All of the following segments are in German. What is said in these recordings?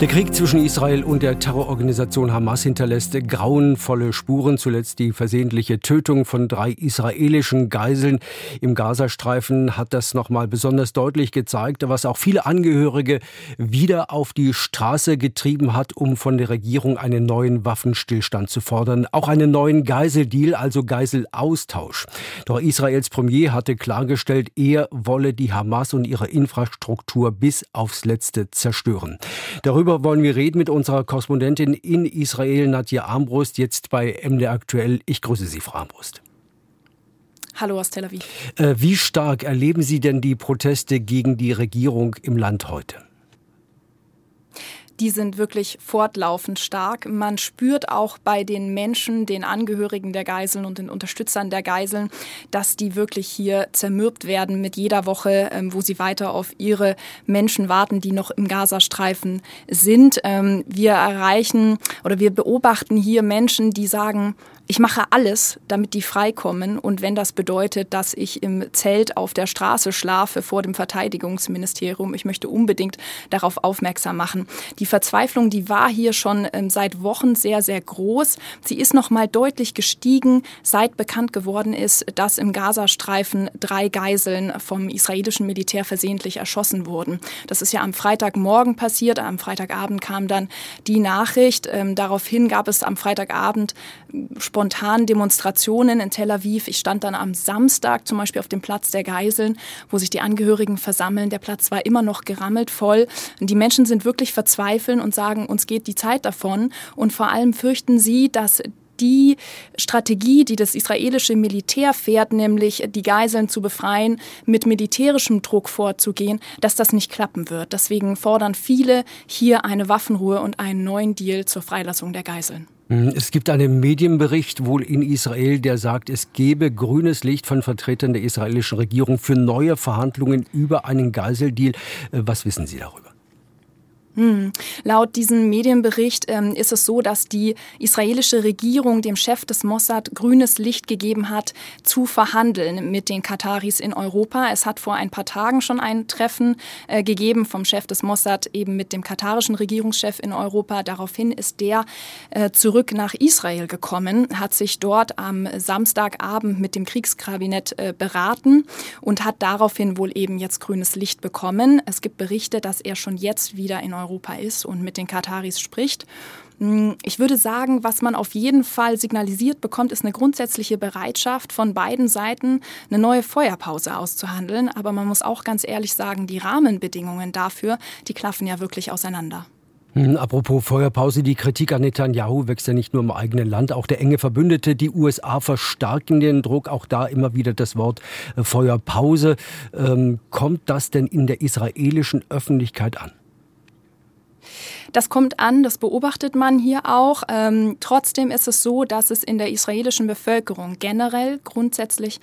Der Krieg zwischen Israel und der Terrororganisation Hamas hinterlässt grauenvolle Spuren. Zuletzt die versehentliche Tötung von drei israelischen Geiseln im Gazastreifen hat das nochmal besonders deutlich gezeigt, was auch viele Angehörige wieder auf die Straße getrieben hat, um von der Regierung einen neuen Waffenstillstand zu fordern. Auch einen neuen Geiseldeal, also Geiselaustausch. Doch Israels Premier hatte klargestellt, er wolle die Hamas und ihre Infrastruktur bis aufs Letzte zerstören. Darüber Darüber wollen wir reden mit unserer Korrespondentin in Israel, Nadja Armbrust, jetzt bei MD Aktuell. Ich grüße Sie, Frau Armbrust. Hallo aus Tel Aviv. Äh, wie stark erleben Sie denn die Proteste gegen die Regierung im Land heute? Die sind wirklich fortlaufend stark. Man spürt auch bei den Menschen, den Angehörigen der Geiseln und den Unterstützern der Geiseln, dass die wirklich hier zermürbt werden mit jeder Woche, ähm, wo sie weiter auf ihre Menschen warten, die noch im Gazastreifen sind. Ähm, wir erreichen oder wir beobachten hier Menschen, die sagen, ich mache alles, damit die freikommen. Und wenn das bedeutet, dass ich im Zelt auf der Straße schlafe vor dem Verteidigungsministerium, ich möchte unbedingt darauf aufmerksam machen. Die Verzweiflung, die war hier schon ähm, seit Wochen sehr, sehr groß. Sie ist noch mal deutlich gestiegen, seit bekannt geworden ist, dass im Gazastreifen drei Geiseln vom israelischen Militär versehentlich erschossen wurden. Das ist ja am Freitagmorgen passiert. Am Freitagabend kam dann die Nachricht. Ähm, daraufhin gab es am Freitagabend spontan Demonstrationen in Tel Aviv. Ich stand dann am Samstag zum Beispiel auf dem Platz der Geiseln, wo sich die Angehörigen versammeln. Der Platz war immer noch gerammelt voll. Die Menschen sind wirklich verzweifeln und sagen, uns geht die Zeit davon. Und vor allem fürchten sie, dass die Strategie, die das israelische Militär fährt, nämlich die Geiseln zu befreien, mit militärischem Druck vorzugehen, dass das nicht klappen wird. Deswegen fordern viele hier eine Waffenruhe und einen neuen Deal zur Freilassung der Geiseln. Mhm. Es gibt einen Medienbericht wohl in Israel, der sagt, es gebe grünes Licht von Vertretern der israelischen Regierung für neue Verhandlungen über einen Geiseldeal. Äh, was wissen Sie darüber? Hm. Laut diesem Medienbericht ähm, ist es so, dass die israelische Regierung dem Chef des Mossad grünes Licht gegeben hat, zu verhandeln mit den Kataris in Europa. Es hat vor ein paar Tagen schon ein Treffen äh, gegeben vom Chef des Mossad eben mit dem katarischen Regierungschef in Europa. Daraufhin ist der äh, zurück nach Israel gekommen, hat sich dort am Samstagabend mit dem Kriegskabinett äh, beraten und hat daraufhin wohl eben jetzt grünes Licht bekommen. Es gibt Berichte, dass er schon jetzt wieder in Europa ist und mit den Kataris spricht. Hm, ich würde sagen, was man auf jeden Fall signalisiert bekommt, ist eine grundsätzliche Bereitschaft von beiden Seiten, eine neue Feuerpause auszuhandeln. Aber man muss auch ganz ehrlich sagen, die Rahmenbedingungen dafür, die klaffen ja wirklich auseinander. Hm, apropos Feuerpause, die Kritik an Netanyahu wächst ja nicht nur im eigenen Land, auch der enge Verbündete, die USA verstärken den Druck, auch da immer wieder das Wort äh, Feuerpause. Ähm, kommt das denn in der israelischen Öffentlichkeit an? Das kommt an, das beobachtet man hier auch. Ähm, trotzdem ist es so, dass es in der israelischen Bevölkerung generell grundsätzlich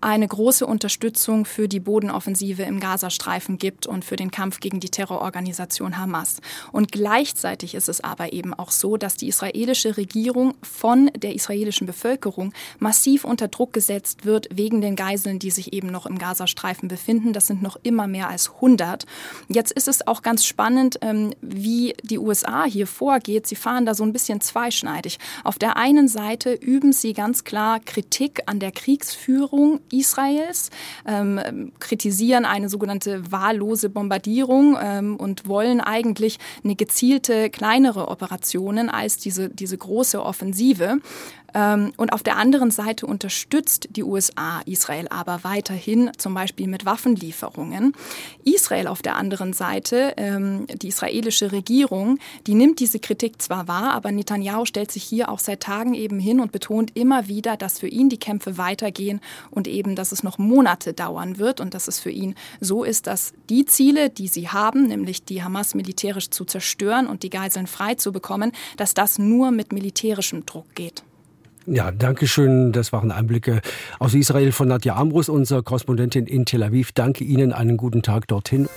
eine große Unterstützung für die Bodenoffensive im Gazastreifen gibt und für den Kampf gegen die Terrororganisation Hamas. Und gleichzeitig ist es aber eben auch so, dass die israelische Regierung von der israelischen Bevölkerung massiv unter Druck gesetzt wird wegen den Geiseln, die sich eben noch im Gazastreifen befinden. Das sind noch immer mehr als 100. Jetzt ist es auch ganz spannend, ähm, wie die USA hier vorgeht. Sie fahren da so ein bisschen zweischneidig. Auf der einen Seite üben sie ganz klar Kritik an der Kriegsführung Israels, ähm, kritisieren eine sogenannte wahllose Bombardierung ähm, und wollen eigentlich eine gezielte kleinere Operationen als diese, diese große Offensive. Ähm, und auf der anderen Seite unterstützt die USA Israel aber weiterhin, zum Beispiel mit Waffenlieferungen. Israel auf der anderen Seite, ähm, die israelische Regierung, die nimmt diese Kritik zwar wahr, aber Netanyahu stellt sich hier auch seit Tagen eben hin und betont immer wieder, dass für ihn die Kämpfe weitergehen und eben, dass es noch Monate dauern wird und dass es für ihn so ist, dass die Ziele, die sie haben, nämlich die Hamas militärisch zu zerstören und die Geiseln frei zu bekommen, dass das nur mit militärischem Druck geht. Ja, danke schön. Das waren Einblicke aus Israel von Nadja Amrus, unserer Korrespondentin in Tel Aviv. Danke Ihnen. Einen guten Tag dorthin.